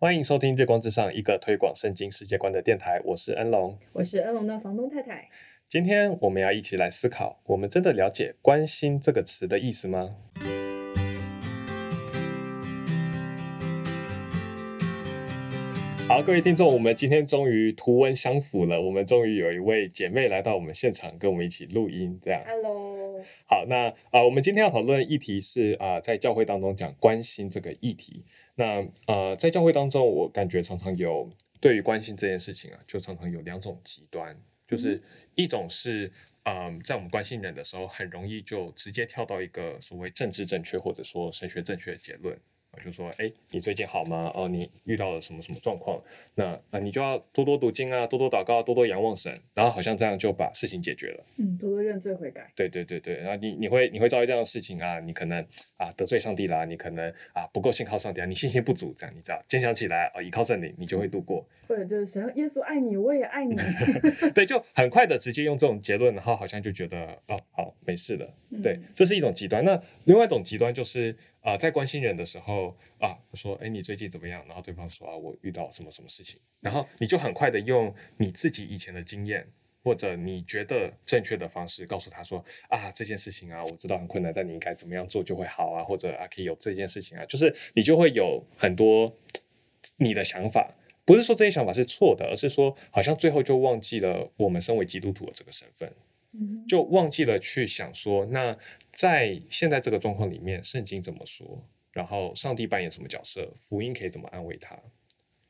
欢迎收听《日光之上》，一个推广圣经世界观的电台。我是恩龙，我是恩龙的房东太太。今天我们要一起来思考：我们真的了解“关心”这个词的意思吗？好，各位听众，我们今天终于图文相符了。我们终于有一位姐妹来到我们现场，跟我们一起录音。这样，Hello。好，那啊，我们今天要讨论议题是啊，在教会当中讲关心这个议题。那呃，在教会当中，我感觉常常有对于关心这件事情啊，就常常有两种极端，就是一种是嗯，在我们关心人的时候，很容易就直接跳到一个所谓政治正确或者说神学正确的结论。就说，哎，你最近好吗？哦，你遇到了什么什么状况？那那你就要多多读经啊，多多祷告，多多仰望神，然后好像这样就把事情解决了。嗯，多多认罪悔改。对对对对，然后你你会你会遭遇这样的事情啊，你可能啊得罪上帝啦，你可能啊不够信靠上帝啊，你信心不足，这样你知道，坚强起来啊，依靠圣灵，你就会度过。或者就是神耶稣爱你，我也爱你。对，就很快的直接用这种结论，然后好像就觉得哦好没事了。对，这是一种极端。那另外一种极端就是。啊，在关心人的时候啊，说，哎，你最近怎么样？然后对方说啊，我遇到什么什么事情，然后你就很快的用你自己以前的经验，或者你觉得正确的方式，告诉他说啊，这件事情啊，我知道很困难，但你应该怎么样做就会好啊，或者啊，可以有这件事情啊，就是你就会有很多你的想法，不是说这些想法是错的，而是说好像最后就忘记了我们身为基督徒的这个身份。就忘记了去想说，那在现在这个状况里面，圣经怎么说？然后上帝扮演什么角色？福音可以怎么安慰他？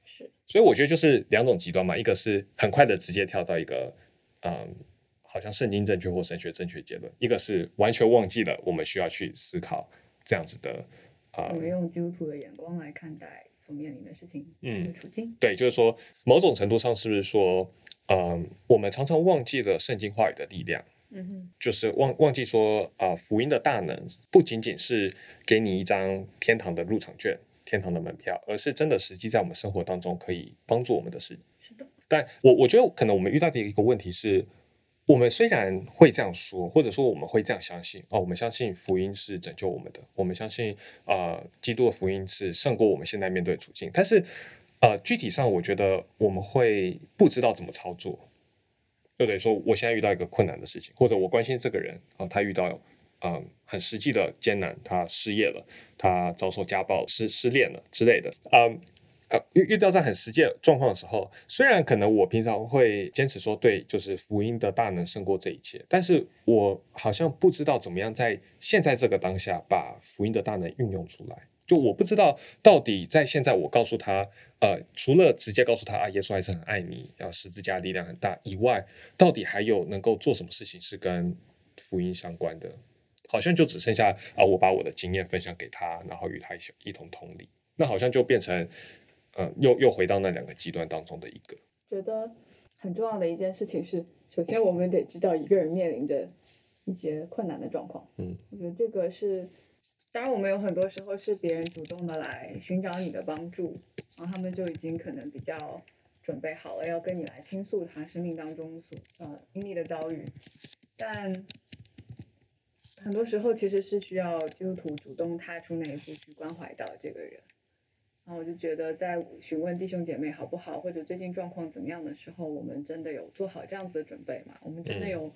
是，所以我觉得就是两种极端嘛，一个是很快的直接跳到一个，嗯，好像圣经正确或神学正确结论；一个是完全忘记了我们需要去思考这样子的，啊，我们用基督徒的眼光来看待所面临的事情，嗯，处境。对，就是说某种程度上是不是说？嗯，我们常常忘记了圣经话语的力量，嗯哼，就是忘忘记说啊，福音的大能不仅仅是给你一张天堂的入场券、天堂的门票，而是真的实际在我们生活当中可以帮助我们的事。是的，但我我觉得可能我们遇到的一个问题是，我们虽然会这样说，或者说我们会这样相信哦，我们相信福音是拯救我们的，我们相信啊，基督的福音是胜过我们现在面对的处境，但是。呃，具体上我觉得我们会不知道怎么操作，就等于说我现在遇到一个困难的事情，或者我关心这个人啊，他遇到嗯很实际的艰难，他失业了，他遭受家暴、失失恋了之类的，嗯呃遇遇到在很实际状况的时候，虽然可能我平常会坚持说对，就是福音的大能胜过这一切，但是我好像不知道怎么样在现在这个当下把福音的大能运用出来。就我不知道到底在现在，我告诉他，呃，除了直接告诉他啊，耶稣还是很爱你，要十字架力量很大以外，到底还有能够做什么事情是跟福音相关的？好像就只剩下啊，我把我的经验分享给他，然后与他一一同同理，那好像就变成，呃，又又回到那两个极端当中的一个。觉得很重要的一件事情是，首先我们得知道一个人面临着一些困难的状况。嗯，我觉得这个是。当然，我们有很多时候是别人主动的来寻找你的帮助，然后他们就已经可能比较准备好了，要跟你来倾诉他生命当中所呃经历的遭遇。但很多时候其实是需要基督徒主动踏出那一步去关怀到这个人。然后我就觉得，在询问弟兄姐妹好不好，或者最近状况怎么样的时候，我们真的有做好这样子的准备吗？我们真的有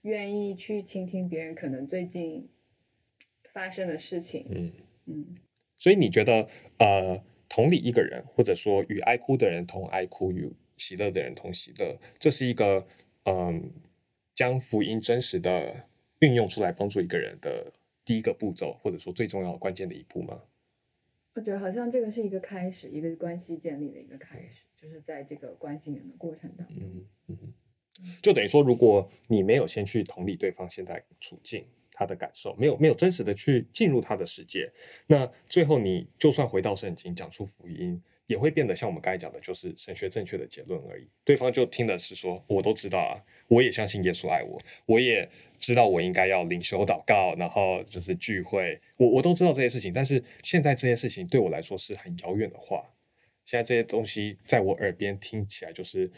愿意去倾听别人可能最近。发生的事情，嗯嗯，所以你觉得，呃，同理一个人，或者说与爱哭的人同爱哭，与喜乐的人同喜乐，这是一个，嗯，将福音真实的运用出来，帮助一个人的第一个步骤，或者说最重要关键的一步吗？我觉得好像这个是一个开始，一个关系建立的一个开始，就是在这个关心人的过程当中，嗯嗯，就等于说，如果你没有先去同理对方现在处境。他的感受没有没有真实的去进入他的世界，那最后你就算回到圣经讲出福音，也会变得像我们刚才讲的，就是神学正确的结论而已。对方就听的是说，我都知道啊，我也相信耶稣爱我，我也知道我应该要领袖祷告，然后就是聚会，我我都知道这些事情。但是现在这件事情对我来说是很遥远的话，现在这些东西在我耳边听起来就是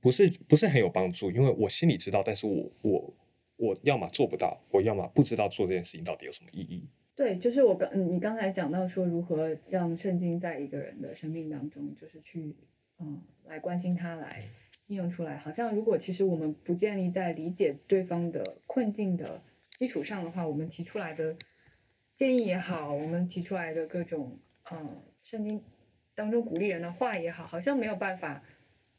不是不是很有帮助，因为我心里知道，但是我我。我要么做不到，我要么不知道做这件事情到底有什么意义。对，就是我刚你刚才讲到说如何让圣经在一个人的生命当中，就是去嗯来关心他，来应用出来。好像如果其实我们不建立在理解对方的困境的基础上的话，我们提出来的建议也好，我们提出来的各种嗯圣经当中鼓励人的话也好，好像没有办法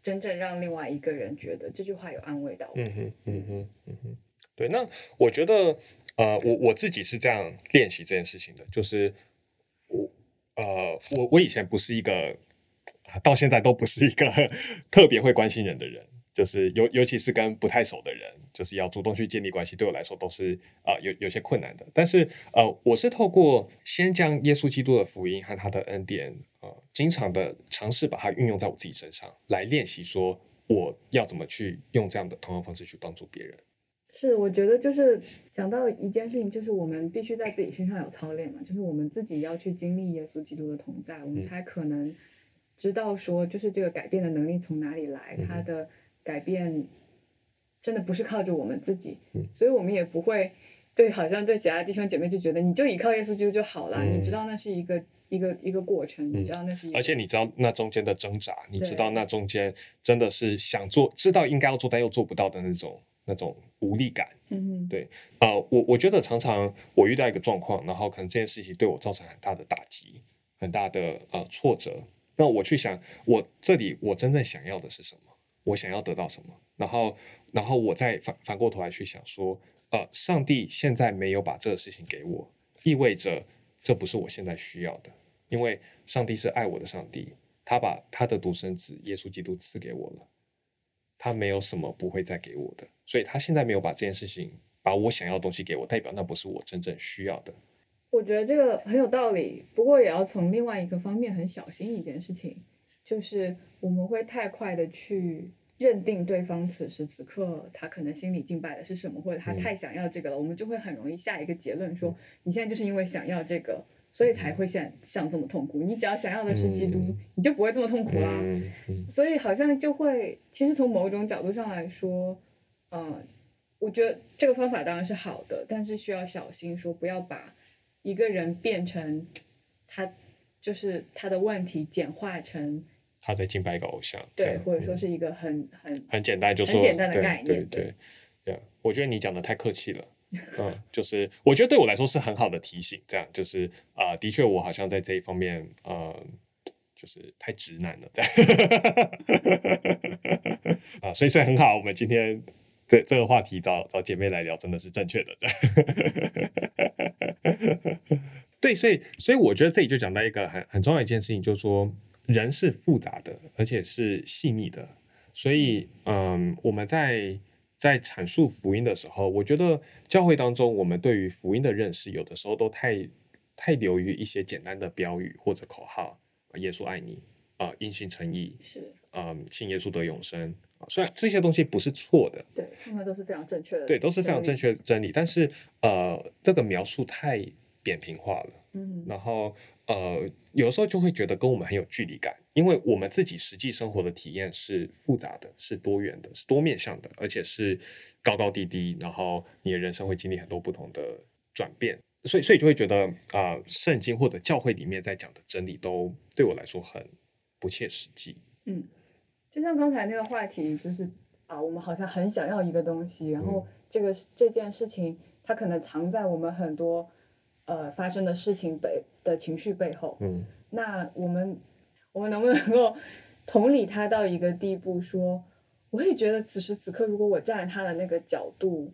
真正让另外一个人觉得这句话有安慰到我。嗯哼，嗯哼，嗯哼，对。那我觉得。呃，我我自己是这样练习这件事情的，就是我呃，我我以前不是一个，到现在都不是一个 特别会关心人的人，就是尤尤其是跟不太熟的人，就是要主动去建立关系，对我来说都是啊有有些困难的。但是呃，我是透过先将耶稣基督的福音和他的恩典，呃，经常的尝试把它运用在我自己身上，来练习说我要怎么去用这样的同样方式去帮助别人。是，我觉得就是讲到一件事情，就是我们必须在自己身上有操练嘛，就是我们自己要去经历耶稣基督的同在，我们才可能知道说，就是这个改变的能力从哪里来，他的改变真的不是靠着我们自己，所以我们也不会对，好像对其他弟兄姐妹就觉得你就依靠耶稣基督就好了，你知道那是一个一个一个过程，你知道那是，而且你知道那中间的挣扎，你知道那中间真的是想做，知道应该要做但又做不到的那种。那种无力感，嗯，对，啊，我我觉得常常我遇到一个状况，然后可能这件事情对我造成很大的打击，很大的呃挫折，那我去想，我这里我真正想要的是什么？我想要得到什么？然后，然后我再反反过头来去想说，呃，上帝现在没有把这个事情给我，意味着这不是我现在需要的，因为上帝是爱我的上帝，他把他的独生子耶稣基督赐给我了。他没有什么不会再给我的，所以他现在没有把这件事情，把我想要的东西给我，代表那不是我真正需要的。我觉得这个很有道理，不过也要从另外一个方面很小心一件事情，就是我们会太快的去认定对方此时此刻他可能心里敬拜的是什么，或者他太想要这个了，我们就会很容易下一个结论说，你现在就是因为想要这个。所以才会像像这么痛苦。你只要想要的是基督，你就不会这么痛苦啦。所以好像就会，其实从某种角度上来说，嗯，我觉得这个方法当然是好的，但是需要小心，说不要把一个人变成他就是他的问题简化成他在敬拜一个偶像，对，或者说是一个很很很简单，就很简单的概念，对对对。我觉得你讲的太客气了。嗯，就是我觉得对我来说是很好的提醒，这样就是啊，的确我好像在这一方面，呃，就是太直男了，啊，所以所以很好，我们今天这这个话题找找姐妹来聊，真的是正确的，对，所以所以我觉得这里就讲到一个很很重要一件事情，就是说人是复杂的，而且是细腻的，所以嗯，我们在。在阐述福音的时候，我觉得教会当中，我们对于福音的认识，有的时候都太太流于一些简单的标语或者口号，耶稣爱你啊，因信称义是，嗯，信耶稣得永生啊。虽然这些东西不是错的，对，他们都是非常正确的，对，都是非常正确的真理。但是呃，这个描述太扁平化了，嗯，然后。呃，有时候就会觉得跟我们很有距离感，因为我们自己实际生活的体验是复杂的，是多元的，是多面向的，而且是高高低低，然后你的人生会经历很多不同的转变，所以所以就会觉得啊，圣经或者教会里面在讲的真理都对我来说很不切实际。嗯，就像刚才那个话题，就是啊，我们好像很想要一个东西，然后这个这件事情它可能藏在我们很多。呃，发生的事情背的情绪背后，嗯，那我们我们能不能够同理他到一个地步，说我也觉得此时此刻，如果我站在他的那个角度，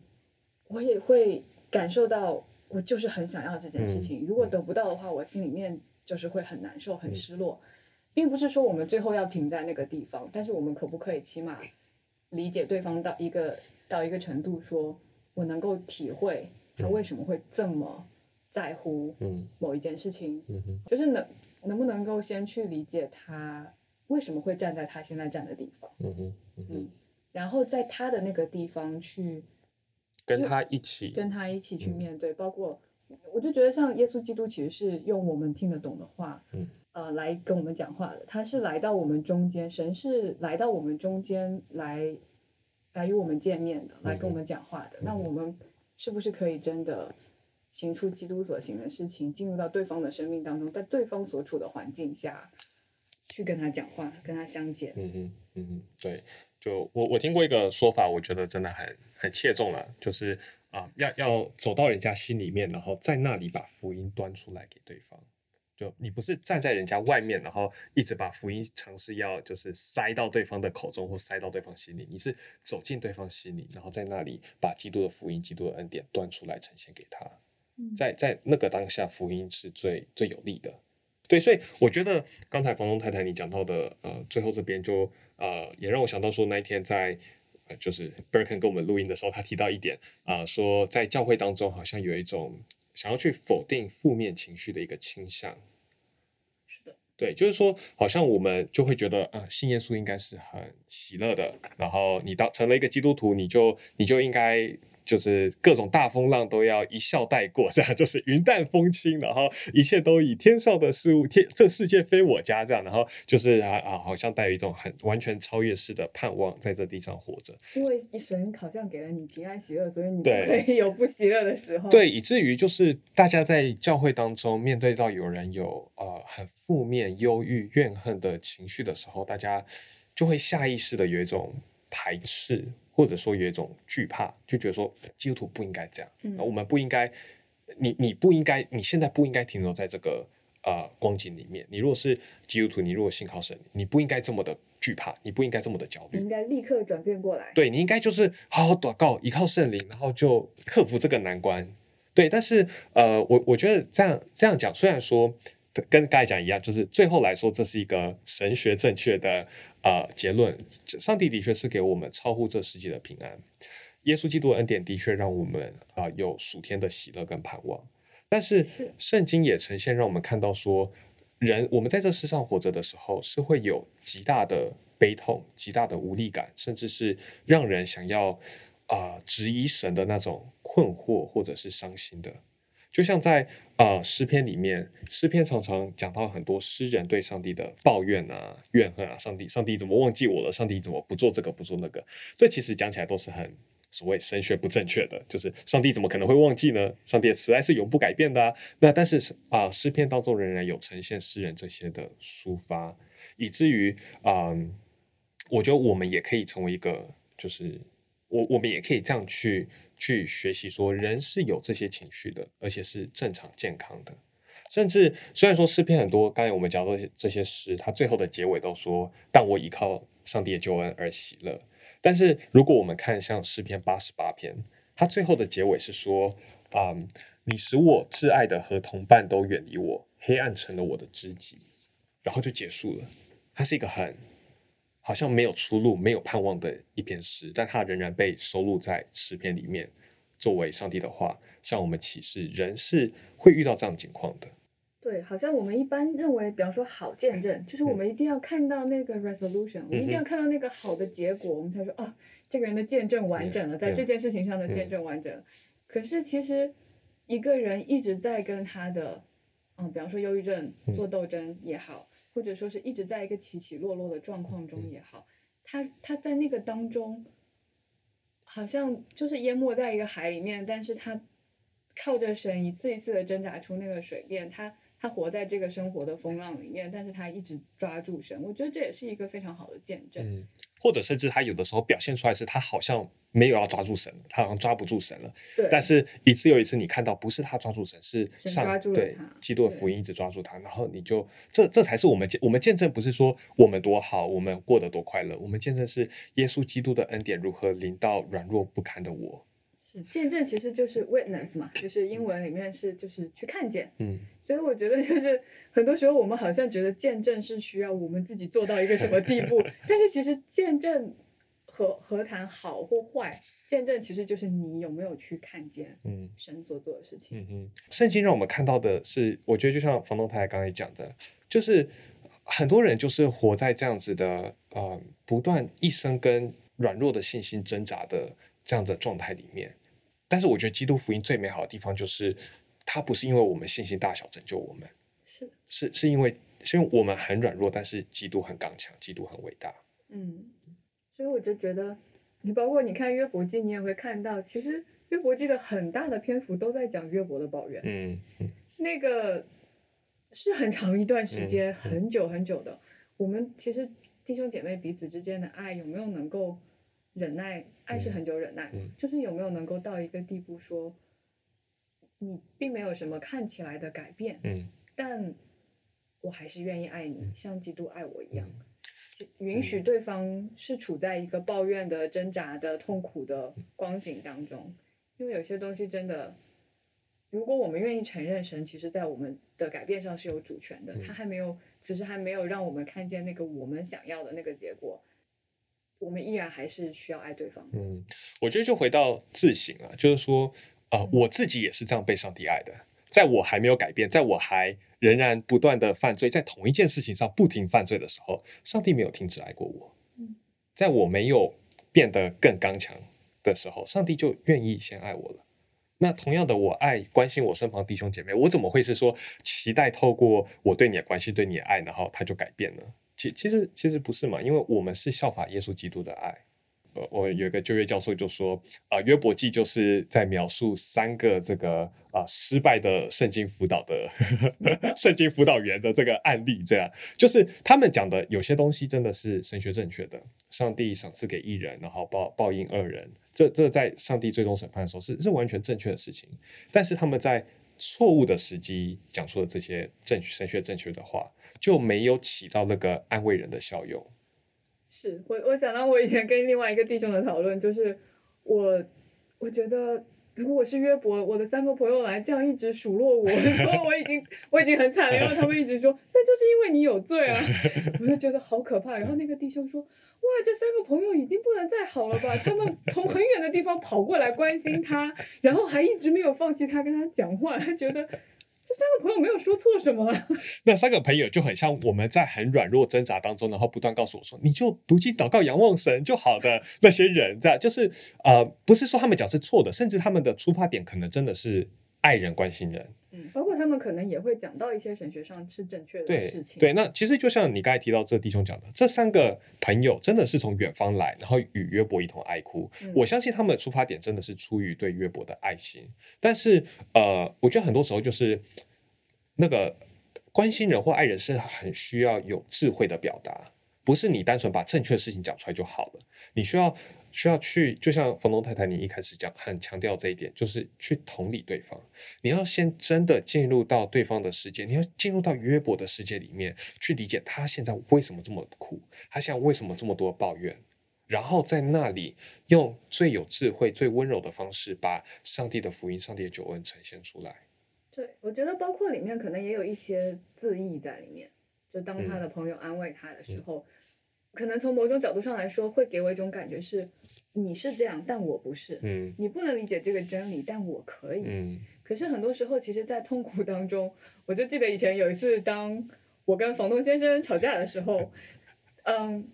我也会感受到，我就是很想要这件事情，如果得不到的话，我心里面就是会很难受、很失落，并不是说我们最后要停在那个地方，但是我们可不可以起码理解对方到一个到一个程度，说我能够体会他为什么会这么。在乎某一件事情，就是能能不能够先去理解他为什么会站在他现在站的地方，嗯然后在他的那个地方去跟他一起跟他一起去面对，包括我就觉得像耶稣基督其实是用我们听得懂的话，呃，来跟我们讲话的，他是来到我们中间，神是来到我们中间来来与我们见面的，来跟我们讲话的，那我们是不是可以真的？行出基督所行的事情，进入到对方的生命当中，在对方所处的环境下去跟他讲话，跟他相见。嗯哼，嗯哼，对，就我我听过一个说法，我觉得真的很很切中了，就是啊，要要走到人家心里面，然后在那里把福音端出来给对方。就你不是站在人家外面，然后一直把福音尝试要就是塞到对方的口中或塞到对方心里，你是走进对方心里，然后在那里把基督的福音、基督的恩典端出来呈现给他。在在那个当下，福音是最最有利的。对，所以我觉得刚才房东太太你讲到的，呃，最后这边就呃也让我想到说，那一天在就是 Berken 跟我们录音的时候，他提到一点啊，说在教会当中好像有一种。想要去否定负面情绪的一个倾向，是的，对，就是说，好像我们就会觉得，啊，信耶稣应该是很喜乐的，然后你当成了一个基督徒，你就你就应该。就是各种大风浪都要一笑带过，这样就是云淡风轻，然后一切都以天上的事物，天这世界非我家这样，然后就是啊啊，好像带有一种很完全超越式的盼望，在这地上活着。因为神好像给了你平安喜乐，所以你可以 有不喜乐的时候。对，以至于就是大家在教会当中面对到有人有呃很负面、忧郁、怨恨的情绪的时候，大家就会下意识的有一种排斥。或者说有一种惧怕，就觉得说基督徒不应该这样，我们不应该，你你不应该，你现在不应该停留在这个呃光景里面。你如果是基督徒，你如果信靠神，你不应该这么的惧怕，你不应该这么的焦虑，你应该立刻转变过来。对你应该就是好好祷告，依靠圣灵，然后就克服这个难关。对，但是呃，我我觉得这样这样讲，虽然说。跟刚才讲一样，就是最后来说，这是一个神学正确的呃结论。上帝的确是给我们超乎这世界的平安，耶稣基督的恩典的确让我们啊有属天的喜乐跟盼望。但是圣经也呈现让我们看到说，人我们在这世上活着的时候，是会有极大的悲痛、极大的无力感，甚至是让人想要啊质疑神的那种困惑或者是伤心的。就像在呃诗篇里面，诗篇常常讲到很多诗人对上帝的抱怨啊、怨恨啊，上帝上帝怎么忘记我了？上帝怎么不做这个不做那个？这其实讲起来都是很所谓神学不正确的，就是上帝怎么可能会忘记呢？上帝的慈爱是永不改变的啊。那但是啊诗篇当中仍然有呈现诗人这些的抒发，以至于啊，我觉得我们也可以成为一个，就是我我们也可以这样去。去学习说人是有这些情绪的，而且是正常健康的。甚至虽然说诗篇很多，刚才我们讲到这些诗，它最后的结尾都说“但我依靠上帝的救恩而喜乐”。但是如果我们看像诗篇八十八篇，它最后的结尾是说：“啊，你使我挚爱的和同伴都远离我，黑暗成了我的知己。”然后就结束了。它是一个很。好像没有出路、没有盼望的一篇诗，但它仍然被收录在诗篇里面，作为上帝的话向我们启示，人是会遇到这样情况的。对，好像我们一般认为，比方说好见证，就是我们一定要看到那个 resolution，我们一定要看到那个好的结果，我们才说啊，这个人的见证完整了，在这件事情上的见证完整。可是其实一个人一直在跟他的，嗯，比方说忧郁症做斗争也好。或者说是一直在一个起起落落的状况中也好，他他在那个当中，好像就是淹没在一个海里面，但是他靠着神一次一次的挣扎出那个水面，他。他活在这个生活的风浪里面，但是他一直抓住神，我觉得这也是一个非常好的见证。嗯，或者甚至他有的时候表现出来是他好像没有要抓住神，他好像抓不住神了。对。但是一次又一次，你看到不是他抓住神，是上对基督的福音一直抓住他，然后你就这这才是我们见我们见证，不是说我们多好，我们过得多快乐，我们见证是耶稣基督的恩典如何临到软弱不堪的我。是见证其实就是 witness 嘛，就是英文里面是就是去看见。嗯。所以我觉得就是很多时候我们好像觉得见证是需要我们自己做到一个什么地步，但是其实见证和何谈好或坏，见证其实就是你有没有去看见，嗯，神所做的事情。嗯嗯。圣经让我们看到的是，我觉得就像房东太太刚才讲的，就是很多人就是活在这样子的呃不断一生跟软弱的信心挣扎的这样的状态里面。但是我觉得基督福音最美好的地方就是，它不是因为我们信心大小拯救我们，是是是因为是因为我们很软弱，但是基督很刚强，基督很伟大。嗯，所以我就觉得，你包括你看约伯记，你也会看到，其实约伯记的很大的篇幅都在讲约伯的抱怨。嗯嗯。那个是很长一段时间，很久很久的。我们其实弟兄姐妹彼此之间的爱有没有能够忍耐？爱是很久忍耐，就是有没有能够到一个地步说，你并没有什么看起来的改变，嗯，但我还是愿意爱你，像基督爱我一样，允许对方是处在一个抱怨的、挣扎的、痛苦的光景当中，因为有些东西真的。如果我们愿意承认神，其实，在我们的改变上是有主权的，他还没有，其实还没有让我们看见那个我们想要的那个结果，我们依然还是需要爱对方。嗯，我觉得就回到自省啊，就是说，啊，我自己也是这样被上帝爱的，在我还没有改变，在我还仍然不断的犯罪，在同一件事情上不停犯罪的时候，上帝没有停止爱过我。嗯，在我没有变得更刚强的时候，上帝就愿意先爱我了。那同样的，我爱关心我身旁弟兄姐妹，我怎么会是说期待透过我对你的关心、对你的爱，然后他就改变呢？其其实其实不是嘛，因为我们是效法耶稣基督的爱。我有一个就业教授就说，啊，约伯记就是在描述三个这个啊失败的圣经辅导的 圣经辅导员的这个案例，这样就是他们讲的有些东西真的是神学正确的，上帝赏赐给一人，然后报报应二人，这这在上帝最终审判的时候是是完全正确的事情，但是他们在错误的时机讲出了这些正神学正确的话，就没有起到那个安慰人的效用。是我，我想到我以前跟另外一个弟兄的讨论，就是我，我觉得如果我是约伯，我的三个朋友来这样一直数落我，说我已经我已经很惨了，然后他们一直说，那就是因为你有罪啊，我就觉得好可怕。然后那个弟兄说，哇，这三个朋友已经不能再好了吧？他们从很远的地方跑过来关心他，然后还一直没有放弃他，跟他讲话，他觉得。这三个朋友没有说错什么，那三个朋友就很像我们在很软弱挣扎当中，然后不断告诉我说：“你就读经祷告仰望神就好的那些人。”这样就是呃，不是说他们讲是错的，甚至他们的出发点可能真的是爱人关心人。嗯，包括他们可能也会讲到一些神学上是正确的事情。对，那其实就像你刚才提到这弟兄讲的，这三个朋友真的是从远方来，然后与约伯一同哀哭。我相信他们的出发点真的是出于对约伯的爱心。但是呃，我觉得很多时候就是那个关心人或爱人是很需要有智慧的表达，不是你单纯把正确的事情讲出来就好了。你需要。需要去，就像房东太太你一开始讲，很强调这一点，就是去同理对方。你要先真的进入到对方的世界，你要进入到约伯的世界里面去理解他现在为什么这么苦，他现在为什么这么多抱怨，然后在那里用最有智慧、最温柔的方式，把上帝的福音、上帝的救恩呈现出来。对，我觉得包括里面可能也有一些自意在里面，就当他的朋友安慰他的时候。可能从某种角度上来说，会给我一种感觉是，你是这样，但我不是。嗯。你不能理解这个真理，但我可以。嗯。可是很多时候，其实，在痛苦当中，我就记得以前有一次，当我跟房东先生吵架的时候，嗯，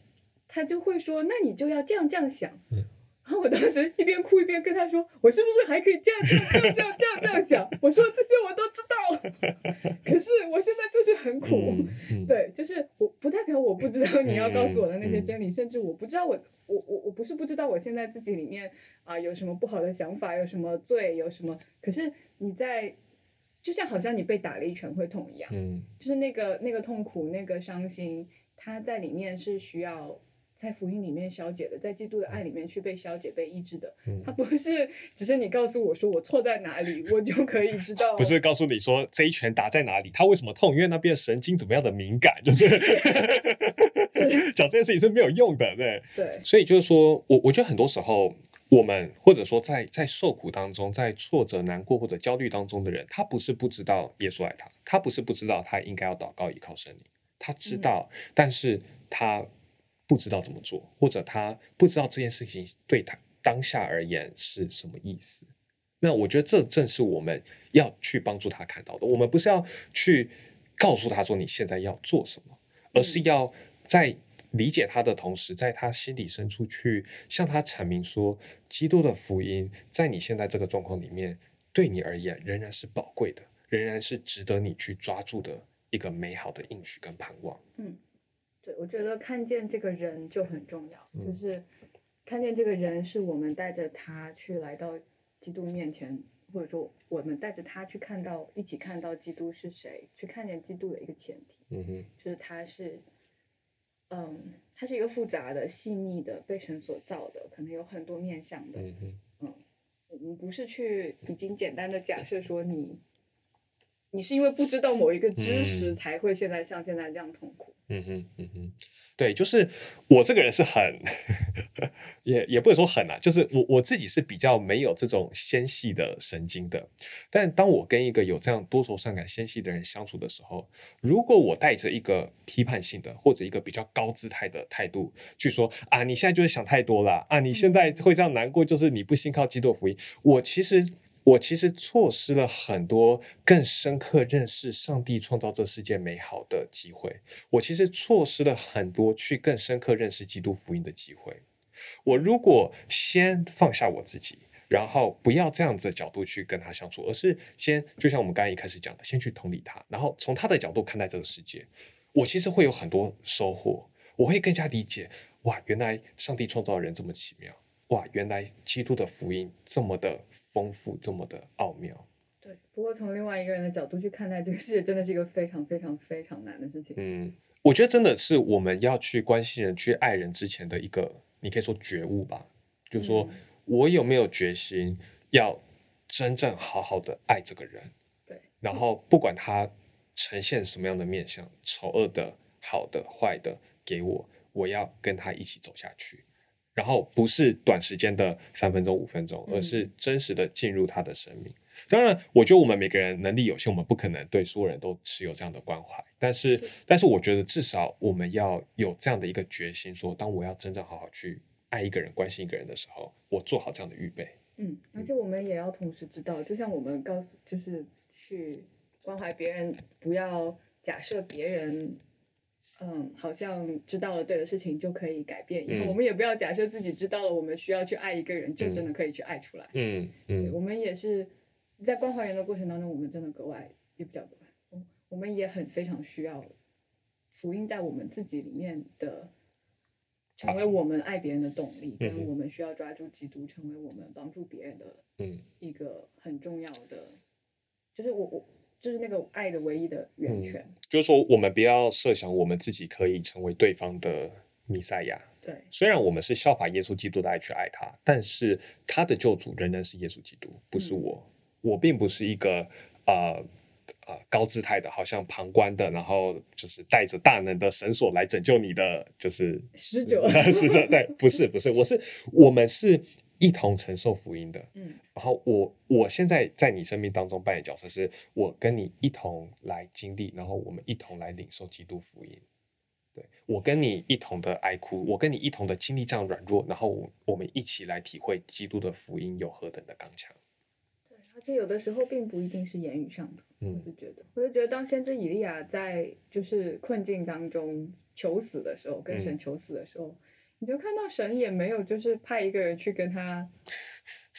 他就会说：“那你就要这样这样想。”嗯。然后我当时一边哭一边跟他说：“我是不是还可以这样这样这样这样这样这样想？”我说：“这些我都知道，可是我现在就是很苦。”对，就是我不代表我不知道你要告诉我的那些真理，甚至我不知道我我我我不是不知道我现在自己里面啊有什么不好的想法，有什么罪，有什么。可是你在，就像好像你被打了一拳会痛一样，嗯，就是那个那个痛苦，那个伤心，它在里面是需要。在福音里面消解的，在基督的爱里面去被消解、被医治的，他不是只是你告诉我说我错在哪里，我就可以知道。不是告诉你说这一拳打在哪里，他为什么痛？因为那边神经怎么样的敏感，就是 讲这件事情是没有用的，对。对。所以就是说我我觉得很多时候我们或者说在在受苦当中，在挫折、难过或者焦虑当中的人，他不是不知道耶稣爱他，他不是不知道他应该要祷告依靠神灵，他知道，但是他。不知道怎么做，或者他不知道这件事情对他当下而言是什么意思。那我觉得这正是我们要去帮助他看到的。我们不是要去告诉他说你现在要做什么，而是要在理解他的同时，在他心底深处去向他阐明说，基督的福音在你现在这个状况里面，对你而言仍然是宝贵的，仍然是值得你去抓住的一个美好的应许跟盼望。嗯。对，我觉得看见这个人就很重要，就是看见这个人是我们带着他去来到基督面前，或者说我们带着他去看到，一起看到基督是谁，去看见基督的一个前提，嗯哼，就是他是，嗯，他是一个复杂的、细腻的、被神所造的，可能有很多面向的，嗯哼，嗯，我们不是去已经简单的假设说你。你是因为不知道某一个知识才会现在像现在这样痛苦。嗯哼，嗯哼，对，就是我这个人是很，也也不能说很啊，就是我我自己是比较没有这种纤细的神经的。但当我跟一个有这样多愁善感、纤细的人相处的时候，如果我带着一个批判性的或者一个比较高姿态的态度去说啊，你现在就是想太多了啊，你现在会这样难过，就是你不信靠基督福音。我其实。我其实错失了很多更深刻认识上帝创造这世界美好的机会。我其实错失了很多去更深刻认识基督福音的机会。我如果先放下我自己，然后不要这样子的角度去跟他相处，而是先就像我们刚才一开始讲的，先去同理他，然后从他的角度看待这个世界，我其实会有很多收获。我会更加理解，哇，原来上帝创造人这么奇妙，哇，原来基督的福音这么的。丰富这么的奥妙，对。不过从另外一个人的角度去看待这个世界，真的是一个非常非常非常难的事情。嗯，我觉得真的是我们要去关心人、去爱人之前的一个，你可以说觉悟吧。就是说我有没有决心要真正好好的爱这个人？对。然后不管他呈现什么样的面相，丑恶的、好的、坏的，给我，我要跟他一起走下去。然后不是短时间的三分钟五分钟，而是真实的进入他的生命。当然，我觉得我们每个人能力有限，我们不可能对所有人都持有这样的关怀。但是，但是我觉得至少我们要有这样的一个决心，说当我要真正好好去爱一个人、关心一个人的时候，我做好这样的预备。嗯，而且我们也要同时知道，就像我们告诉，就是去关怀别人，不要假设别人。嗯，好像知道了对的事情就可以改变。以后我们也不要假设自己知道了，我们需要去爱一个人，就真的可以去爱出来。嗯嗯。我们也是在关怀人的过程当中，我们真的格外也比较格外，我们也很非常需要福音在我们自己里面的，成为我们爱别人的动力，跟我们需要抓住基督，成为我们帮助别人的嗯一个很重要的，就是我我。就是那个爱的唯一的源泉，就是说，我们不要设想我们自己可以成为对方的弥赛亚。对，虽然我们是效法耶稣基督的爱去爱他，但是他的救主仍然是耶稣基督，不是我。我并不是一个啊啊高姿态的，好像旁观的，然后就是带着大能的绳索来拯救你的，就是使者，使者。对，不是不是，我是我们是。一同承受福音的，嗯，然后我我现在在你生命当中扮演角色，是我跟你一同来经历，然后我们一同来领受基督福音，对我跟你一同的哀哭，我跟你一同的经历这样软弱，然后我们一起来体会基督的福音有何等的刚强。对，而且有的时候并不一定是言语上的，嗯，我就觉得，我就觉得当先知以利亚在就是困境当中求死的时候，跟神求死的时候。你就看到神也没有，就是派一个人去跟他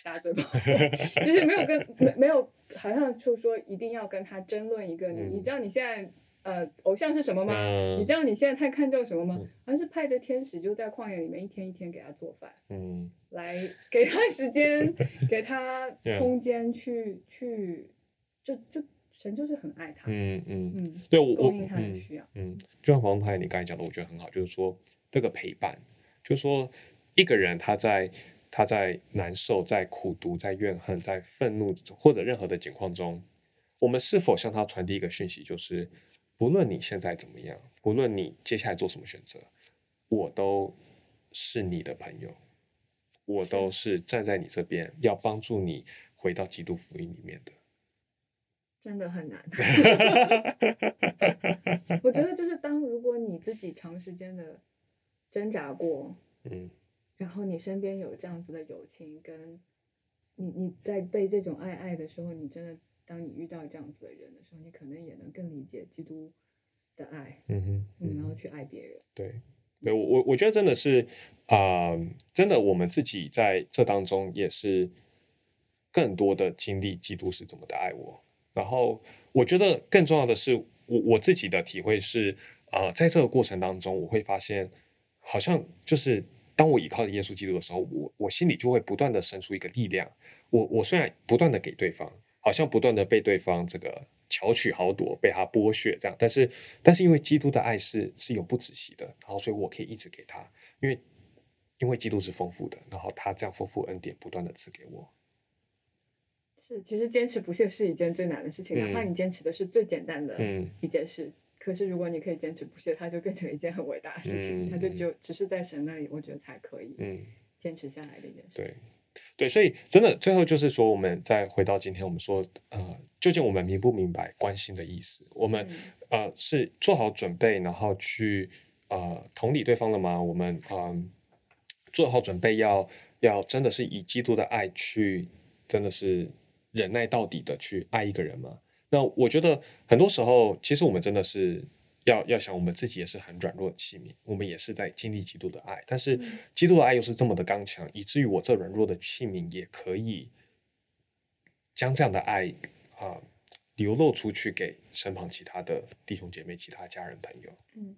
打嘴炮，就是没有跟没没有，好像就说一定要跟他争论一个你，你知道你现在呃偶像是什么吗？你知道你现在太看重什么吗？而是派着天使就在旷野里面一天一天给他做饭，嗯，来给他时间，给他 空间去去，就就神就是很爱他，嗯嗯嗯，对我供应他的需要，嗯，就像黄太你刚才讲的，我觉得很好，就是说这个陪伴。就说一个人他在他在难受、在苦读、在怨恨、在愤怒或者任何的境况中，我们是否向他传递一个讯息，就是不论你现在怎么样，不论你接下来做什么选择，我都是你的朋友，我都是站在你这边，要帮助你回到基督福音里面的。真的很难。我觉得就是当如果你自己长时间的。挣扎过，嗯，然后你身边有这样子的友情，跟你你在被这种爱爱的时候，你真的当你遇到这样子的人的时候，你可能也能更理解基督的爱，嗯哼，嗯，然后去爱别人。对，对我我我觉得真的是啊，真的我们自己在这当中也是更多的经历基督是怎么的爱我，然后我觉得更重要的是我我自己的体会是啊，在这个过程当中我会发现。好像就是当我依靠着耶稣基督的时候，我我心里就会不断的生出一个力量。我我虽然不断的给对方，好像不断的被对方这个巧取豪夺，被他剥削这样，但是但是因为基督的爱是是永不止息的，然后所以我可以一直给他，因为因为基督是丰富的，然后他这样丰富恩典不断的赐给我。是，其实坚持不懈是一件最难的事情，哪怕你坚持的是最简单的一件事，可是如果你可以坚持不懈，它就变成一件很伟大的事情，它就只有只是在神那里，我觉得才可以坚持下来的一件事。对，对，所以真的最后就是说，我们再回到今天，我们说，呃，究竟我们明不明白关心的意思？我们呃是做好准备，然后去呃同理对方了吗？我们嗯做好准备，要要真的是以基督的爱去，真的是。忍耐到底的去爱一个人吗？那我觉得很多时候，其实我们真的是要要想，我们自己也是很软弱的器皿，我们也是在经历基督的爱，但是基督的爱又是这么的刚强，以至于我这软弱的器皿也可以将这样的爱啊流露出去给身旁其他的弟兄姐妹、其他家人朋友。嗯，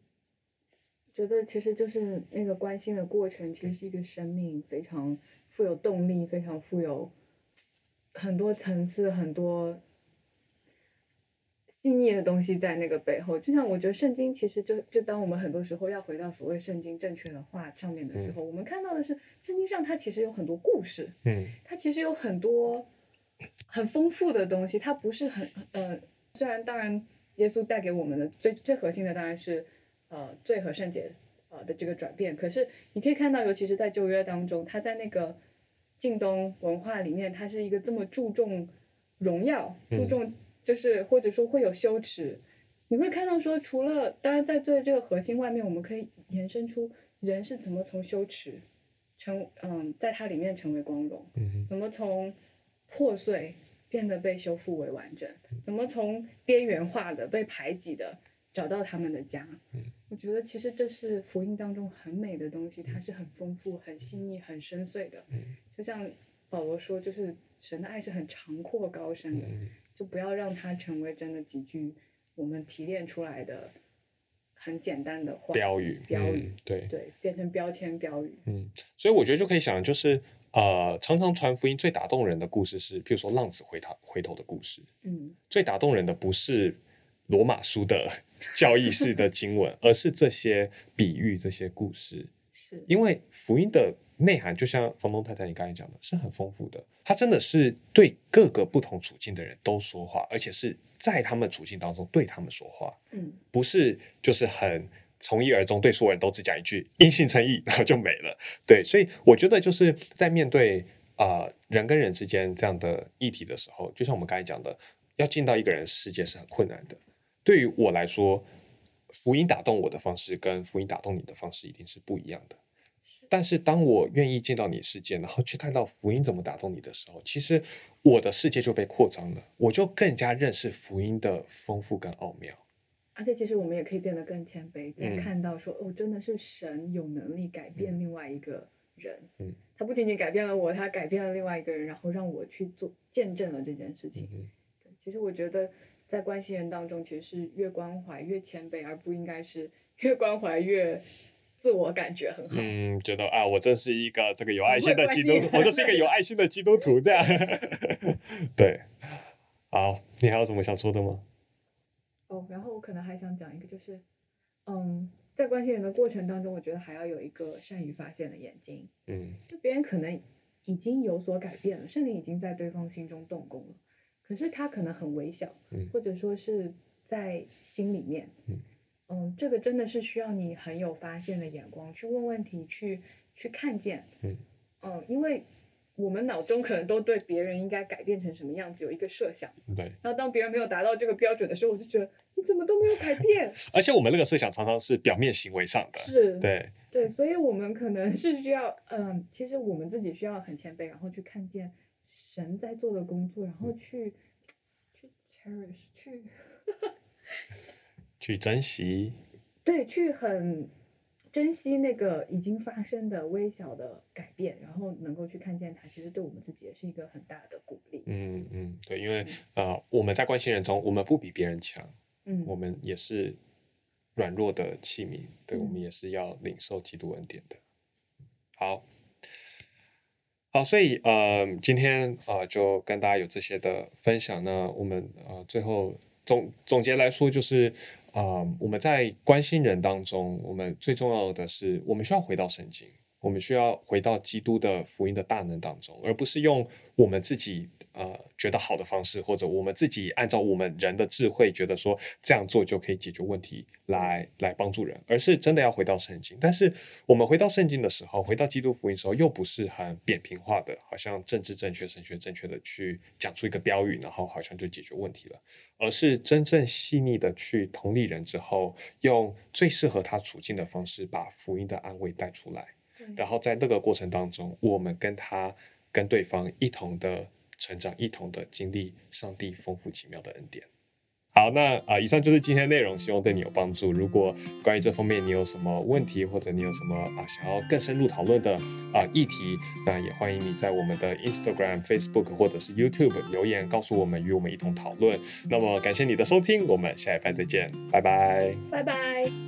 觉得其实就是那个关心的过程，其实是一个生命非常富有动力、非常富有。很多层次，很多细腻的东西在那个背后。就像我觉得圣经其实就就当我们很多时候要回到所谓圣经正确的话上面的时候，我们看到的是圣经上它其实有很多故事，嗯，它其实有很多很丰富的东西。它不是很呃，虽然当然耶稣带给我们的最最核心的当然是呃最和圣洁呃的这个转变，可是你可以看到，尤其是在旧约当中，他在那个。近东文化里面，它是一个这么注重荣耀，注重就是或者说会有羞耻。你会看到说，除了当然在最这个核心外面，我们可以延伸出人是怎么从羞耻成嗯，在它里面成为光荣，怎么从破碎变得被修复为完整，怎么从边缘化的被排挤的。找到他们的家，我觉得其实这是福音当中很美的东西，它是很丰富、很细腻、很深邃的。就像保罗说，就是神的爱是很长阔高深的，就不要让它成为真的几句我们提炼出来的很简单的话标语。标语，对对，变成标签标语。嗯，所以我觉得就可以想，就是呃，常常传福音最打动人的故事是，比如说浪子回头回头的故事。嗯，最打动人的不是。罗马书的 教义式的经文，而是这些比喻、这些故事，是因为福音的内涵，就像房东太太你刚才讲的，是很丰富的。他真的是对各个不同处境的人都说话，而且是在他们处境当中对他们说话。嗯，不是就是很从一而终，对所有人都只讲一句因信称义，然后就没了。对，所以我觉得就是在面对啊人跟人之间这样的议题的时候，就像我们刚才讲的，要进到一个人世界是很困难的。对于我来说，福音打动我的方式跟福音打动你的方式一定是不一样的。但是当我愿意见到你世界，然后去看到福音怎么打动你的时候，其实我的世界就被扩张了，我就更加认识福音的丰富跟奥妙。而且，其实我们也可以变得更谦卑，在看到说，哦，真的是神有能力改变另外一个人。嗯，他不仅仅改变了我，他改变了另外一个人，然后让我去做见证了这件事情。嗯，其实我觉得。在关系人当中，其实是越关怀越谦卑，而不应该是越关怀越自我感觉很好。嗯，觉得啊，我真是一个这个有爱心的基督徒，我这是一个有 爱心的基督徒，这样。对，好，你还有什么想说的吗？哦，然后我可能还想讲一个，就是，嗯，在关心人的过程当中，我觉得还要有一个善于发现的眼睛。嗯，就别人可能已经有所改变了，圣灵已经在对方心中动工了。可是他可能很微小，嗯或者说是在心里面，嗯，这个真的是需要你很有发现的眼光去问问题，去去看见，嗯，嗯，因为我们脑中可能都对别人应该改变成什么样子有一个设想，对，然后当别人没有达到这个标准的时候，我就觉得你怎么都没有改变，而且我们那个设想常常是表面行为上的，是，对，对，所以我们可能是需要，嗯，其实我们自己需要很谦卑，然后去看见。神在做的工作，然后去去 cherish 去去珍惜，对，去很珍惜那个已经发生的微小的改变，然后能够去看见它，其实对我们自己也是一个很大的鼓励。嗯嗯，对，因为呃，我们在关心人中，我们不比别人强，嗯，我们也是软弱的器皿，对，我们也是要领受基督恩典的。好，好，所以呃，今天啊，就跟大家有这些的分享呢。我们呃，最后总总结来说，就是啊，我们在关心人当中，我们最重要的是，我们需要回到圣经。我们需要回到基督的福音的大能当中，而不是用我们自己呃觉得好的方式，或者我们自己按照我们人的智慧觉得说这样做就可以解决问题来来帮助人，而是真的要回到圣经。但是我们回到圣经的时候，回到基督福音的时候，又不是很扁平化的，好像政治正确、神学正确的去讲出一个标语，然后好像就解决问题了，而是真正细腻的去同理人之后，用最适合他处境的方式，把福音的安慰带出来。然后在这个过程当中，我们跟他、跟对方一同的成长，一同的经历上帝丰富奇妙的恩典。好，那啊，以上就是今天内容，希望对你有帮助。如果关于这方面你有什么问题，或者你有什么啊想要更深入讨论的啊议题，那也欢迎你在我们的 Instagram、Facebook 或者是 YouTube 留言告诉我们，与我们一同讨论。那么感谢你的收听，我们下一拜再见，拜拜，拜拜。